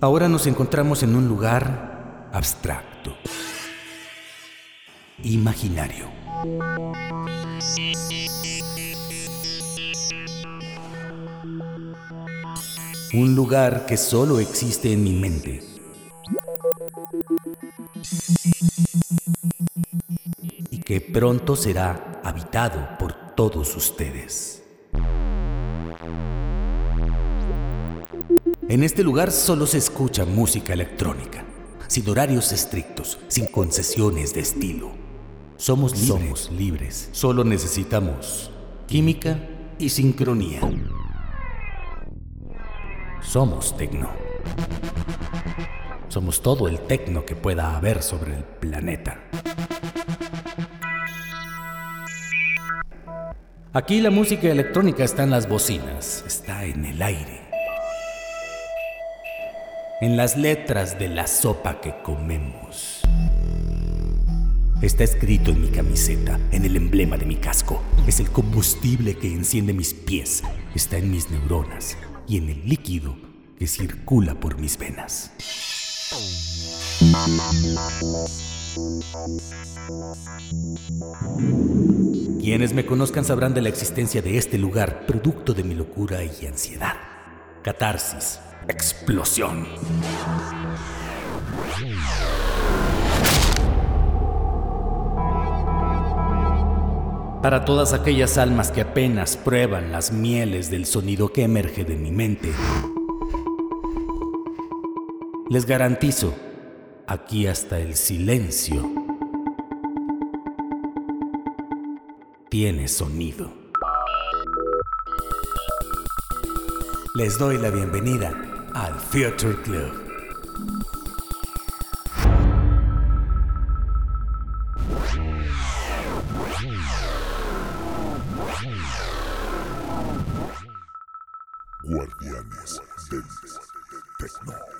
Ahora nos encontramos en un lugar abstracto, imaginario. Un lugar que solo existe en mi mente. Y que pronto será habitado por todos ustedes. En este lugar solo se escucha música electrónica, sin horarios estrictos, sin concesiones de estilo. Somos libres. Somos libres. Solo necesitamos química y sincronía. Somos tecno. Somos todo el tecno que pueda haber sobre el planeta. Aquí la música electrónica está en las bocinas, está en el aire en las letras de la sopa que comemos. Está escrito en mi camiseta, en el emblema de mi casco. Es el combustible que enciende mis pies. Está en mis neuronas y en el líquido que circula por mis venas. Quienes me conozcan sabrán de la existencia de este lugar, producto de mi locura y ansiedad. Catarsis, explosión. Para todas aquellas almas que apenas prueban las mieles del sonido que emerge de mi mente, les garantizo, aquí hasta el silencio tiene sonido. Les doy la bienvenida al Theater Club. Guardianes del Tecno.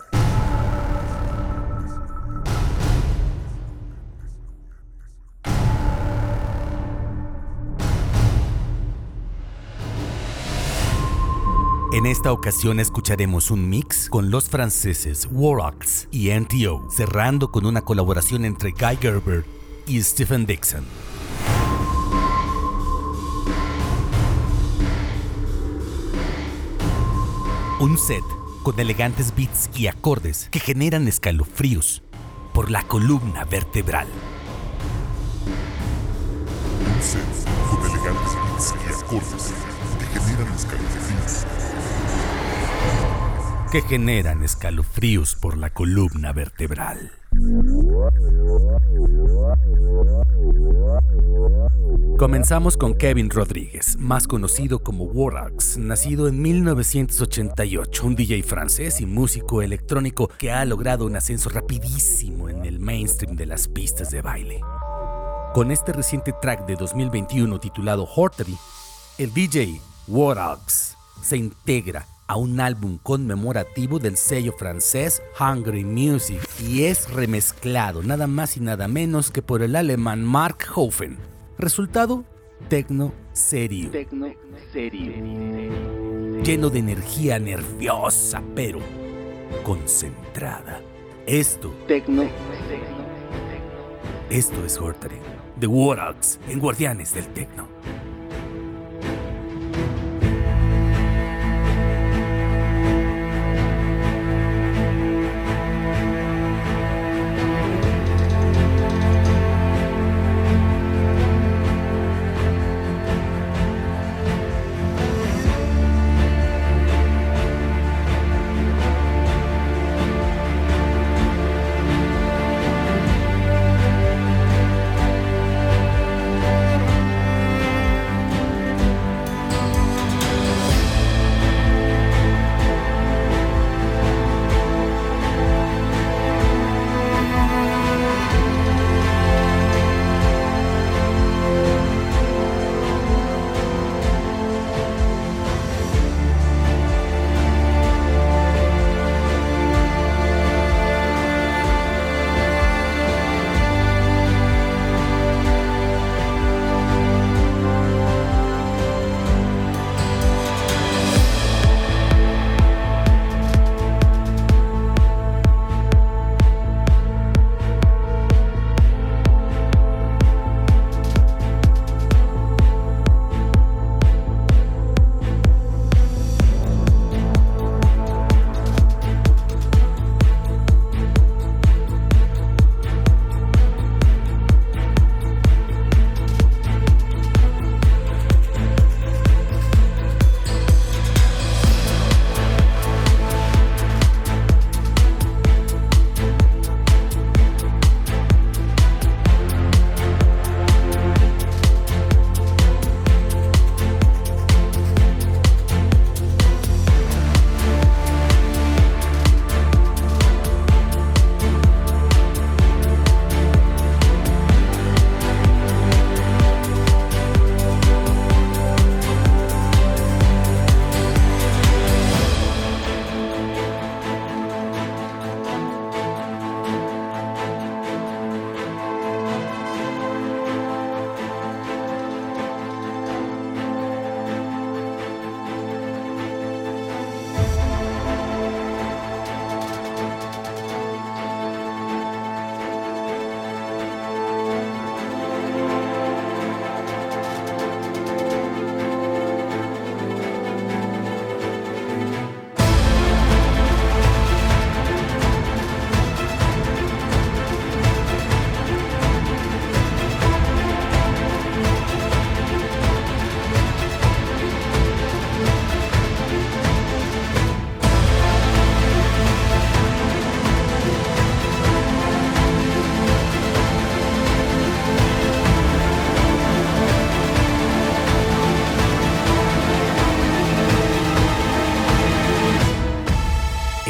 En esta ocasión escucharemos un mix con los franceses Warax y NTO, cerrando con una colaboración entre Guy Gerber y Stephen Dixon. Un set con elegantes beats y acordes que generan escalofríos por la columna vertebral. Un set con elegantes beats y acordes que generan escalofríos que generan escalofríos por la columna vertebral. Comenzamos con Kevin Rodríguez, más conocido como Warax, nacido en 1988, un DJ francés y músico electrónico que ha logrado un ascenso rapidísimo en el mainstream de las pistas de baile. Con este reciente track de 2021 titulado Hortery, el DJ Warax se integra a un álbum conmemorativo del sello francés Hungry Music y es remezclado nada más y nada menos que por el alemán Mark Hofen. Resultado, tecno serio. Tecno serio. Lleno de energía nerviosa, pero concentrada. Esto, tecno Esto es Hortary, The Wardogs en Guardianes del Tecno.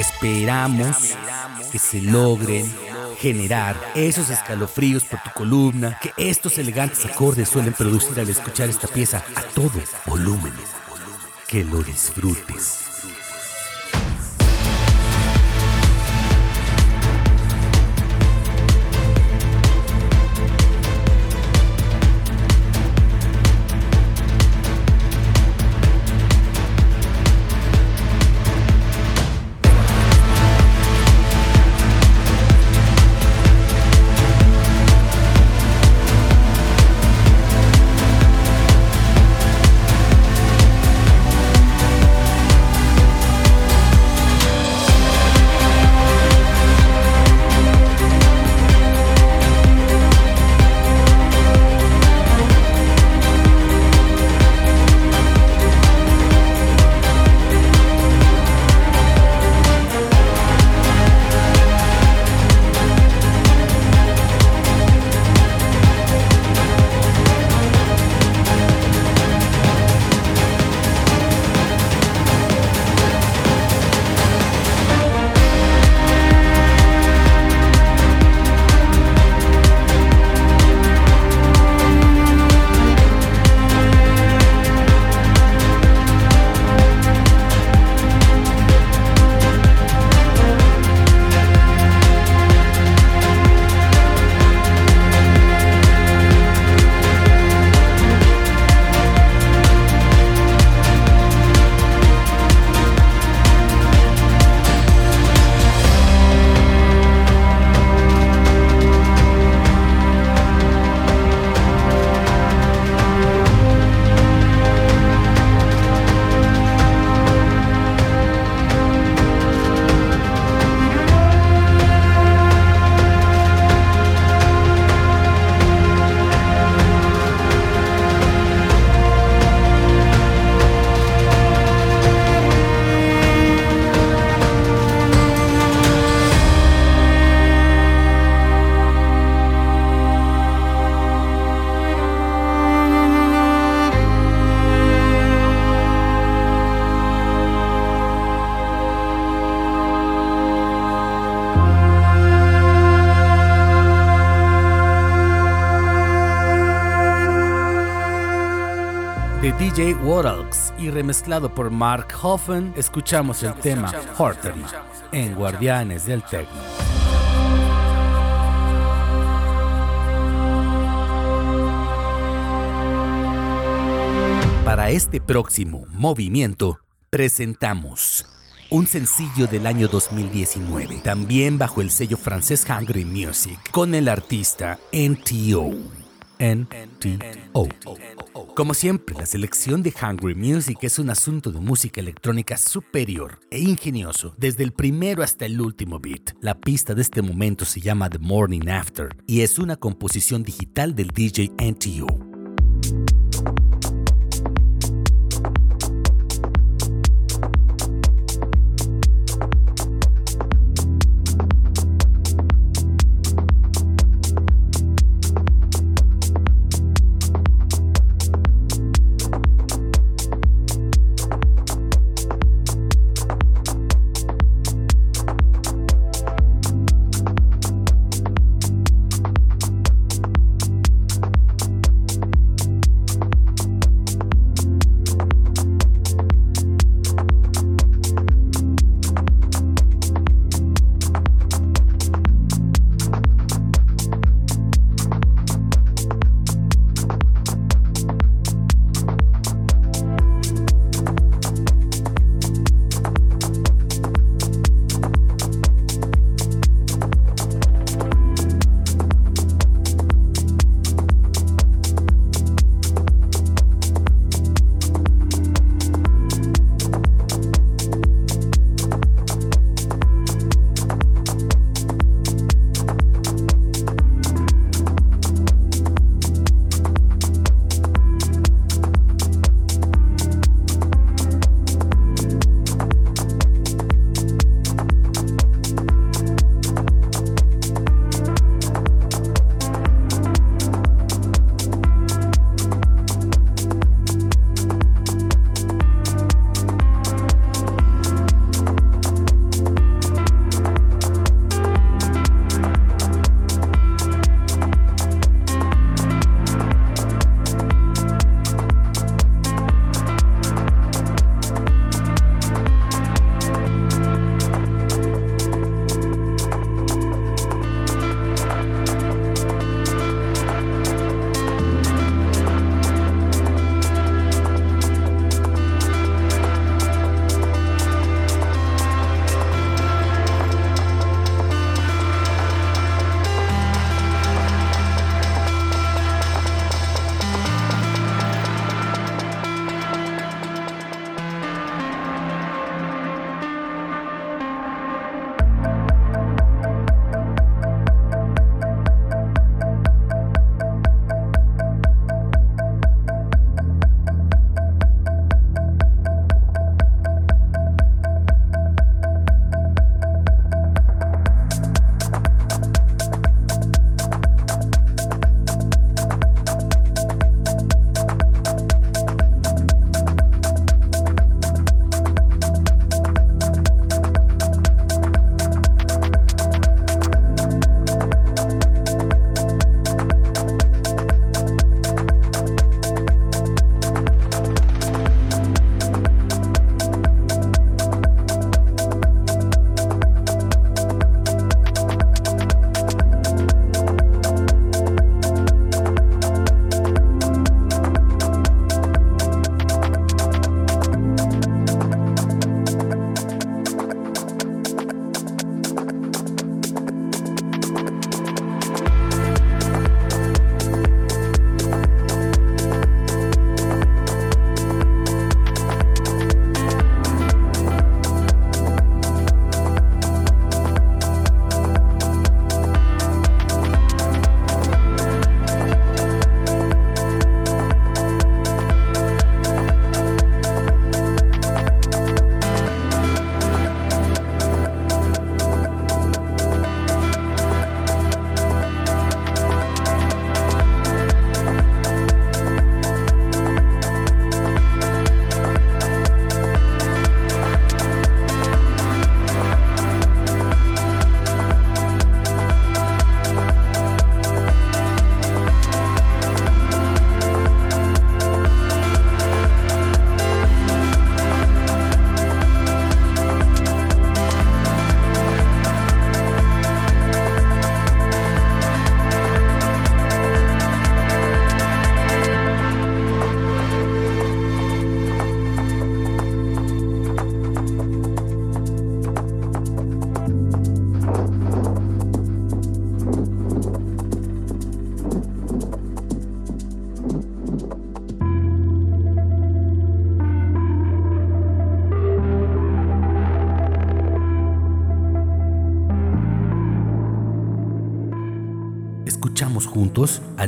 Esperamos que se logren generar esos escalofríos por tu columna que estos elegantes acordes suelen producir al escuchar esta pieza a todo volumen. Que lo disfrutes. DJ Waralks y remezclado por Mark Hoffen, escuchamos el tema Horterman en Guardianes del Tecno. Para este próximo movimiento, presentamos un sencillo del año 2019, también bajo el sello francés Hungry Music, con el artista NTO. NTO. Como siempre, la selección de Hungry Music es un asunto de música electrónica superior e ingenioso, desde el primero hasta el último beat. La pista de este momento se llama The Morning After y es una composición digital del DJ NTU.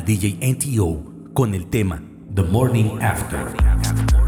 DJ NTO con el tema The Morning After.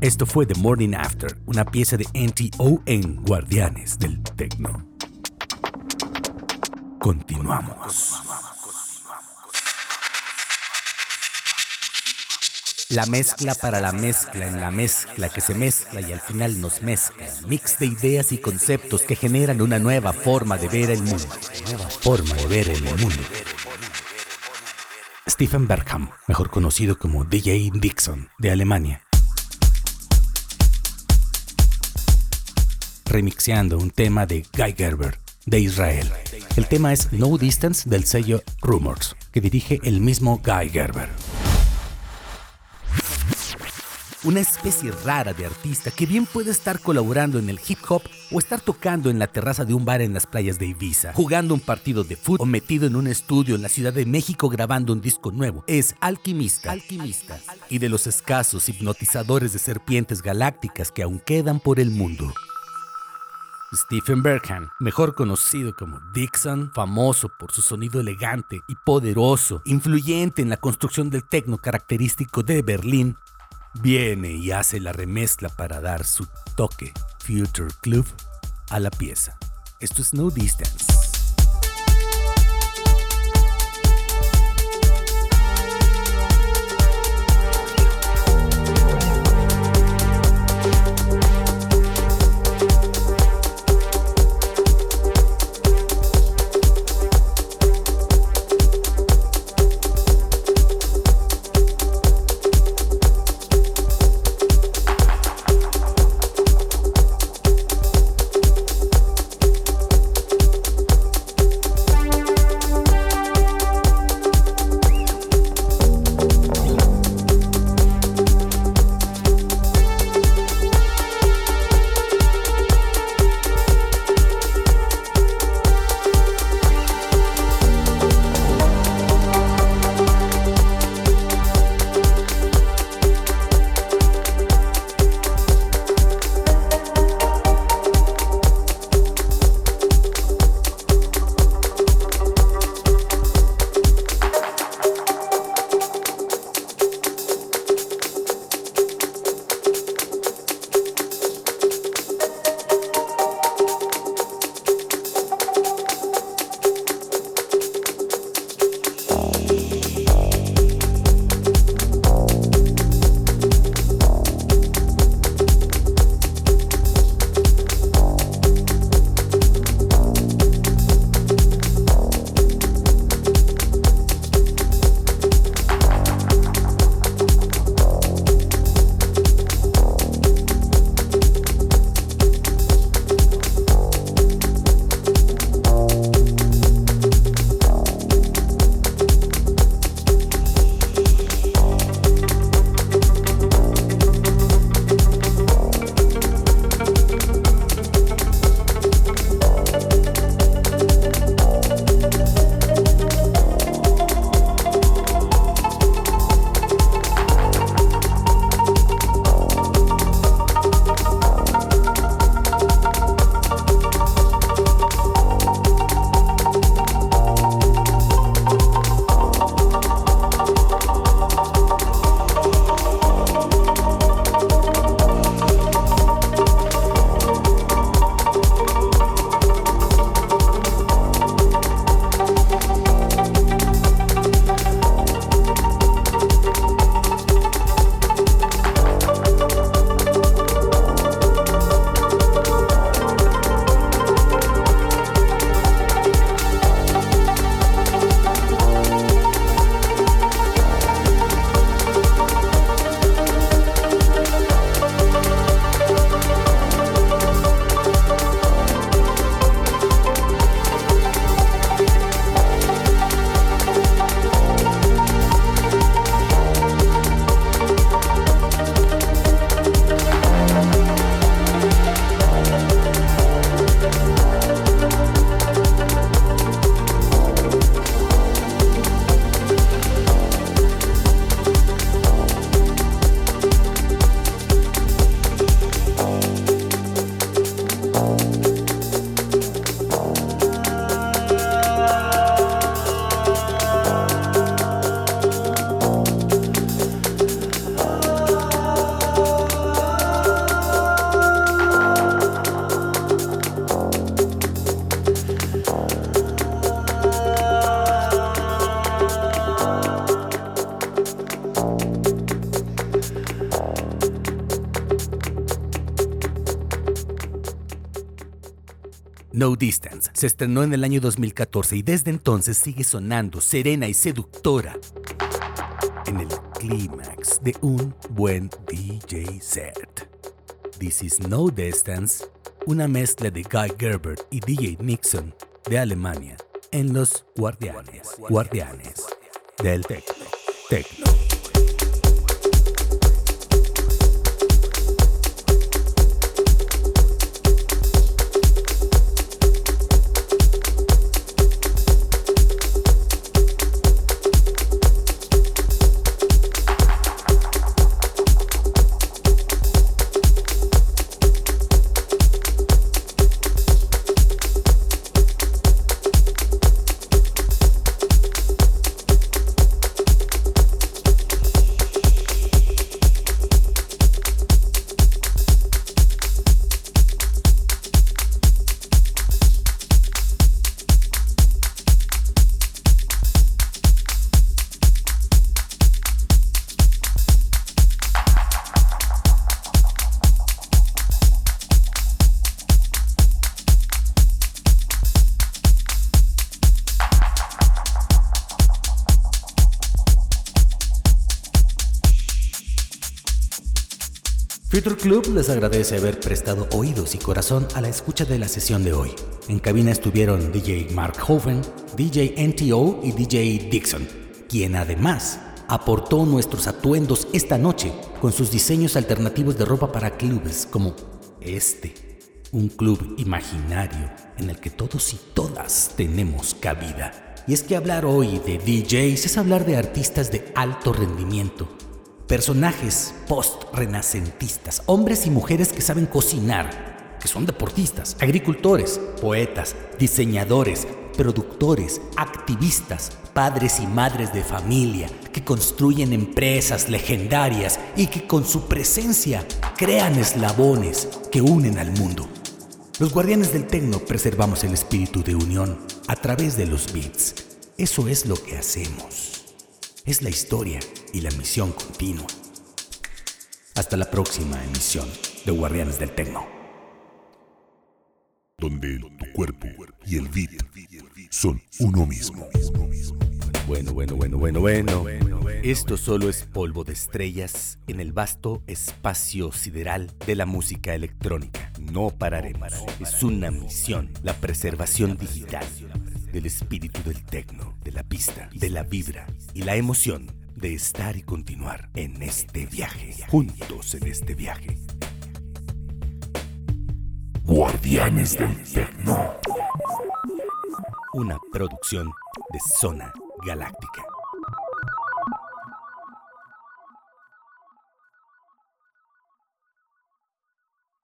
Esto fue The Morning After, una pieza de NTO en Guardianes del Tecno. Continuamos. La mezcla para la mezcla en la mezcla que se mezcla y al final nos mezcla. Mix de ideas y conceptos que generan una nueva forma de ver el mundo. Nueva forma de ver el mundo. Stephen Bergham, mejor conocido como DJ Dixon, de Alemania, remixeando un tema de Guy Gerber de Israel. El tema es No Distance del sello Rumors, que dirige el mismo Guy Gerber. Una especie rara de artista que bien puede estar colaborando en el hip hop o estar tocando en la terraza de un bar en las playas de Ibiza, jugando un partido de fútbol o metido en un estudio en la Ciudad de México grabando un disco nuevo. Es alquimista, alquimista y de los escasos hipnotizadores de serpientes galácticas que aún quedan por el mundo. Stephen Bergham, mejor conocido como Dixon, famoso por su sonido elegante y poderoso, influyente en la construcción del techno característico de Berlín, viene y hace la remezcla para dar su toque Future Club a la pieza. Esto es No Distance. Distance se estrenó en el año 2014 y desde entonces sigue sonando serena y seductora en el clímax de un buen DJ set. This is No Distance, una mezcla de Guy Gerber y DJ Nixon de Alemania en los Guardianes, Guardianes del Tecno. Tecno. Future Club les agradece haber prestado oídos y corazón a la escucha de la sesión de hoy. En cabina estuvieron DJ Mark Hoven, DJ NTO y DJ Dixon, quien además aportó nuestros atuendos esta noche con sus diseños alternativos de ropa para clubes como este, un club imaginario en el que todos y todas tenemos cabida. Y es que hablar hoy de DJs es hablar de artistas de alto rendimiento Personajes post-renacentistas, hombres y mujeres que saben cocinar, que son deportistas, agricultores, poetas, diseñadores, productores, activistas, padres y madres de familia, que construyen empresas legendarias y que con su presencia crean eslabones que unen al mundo. Los guardianes del tecno preservamos el espíritu de unión a través de los beats. Eso es lo que hacemos es la historia y la misión continua. Hasta la próxima emisión de Guardianes del Tecno. Donde tu cuerpo y el beat son uno mismo. Bueno, bueno, bueno, bueno, bueno. Esto solo es polvo de estrellas en el vasto espacio sideral de la música electrónica. No pararemos. Es una misión, la preservación digital del espíritu del tecno, de la pista, de la vibra y la emoción de estar y continuar en este viaje, juntos en este viaje. Guardianes del Tecno. Una producción de Zona Galáctica.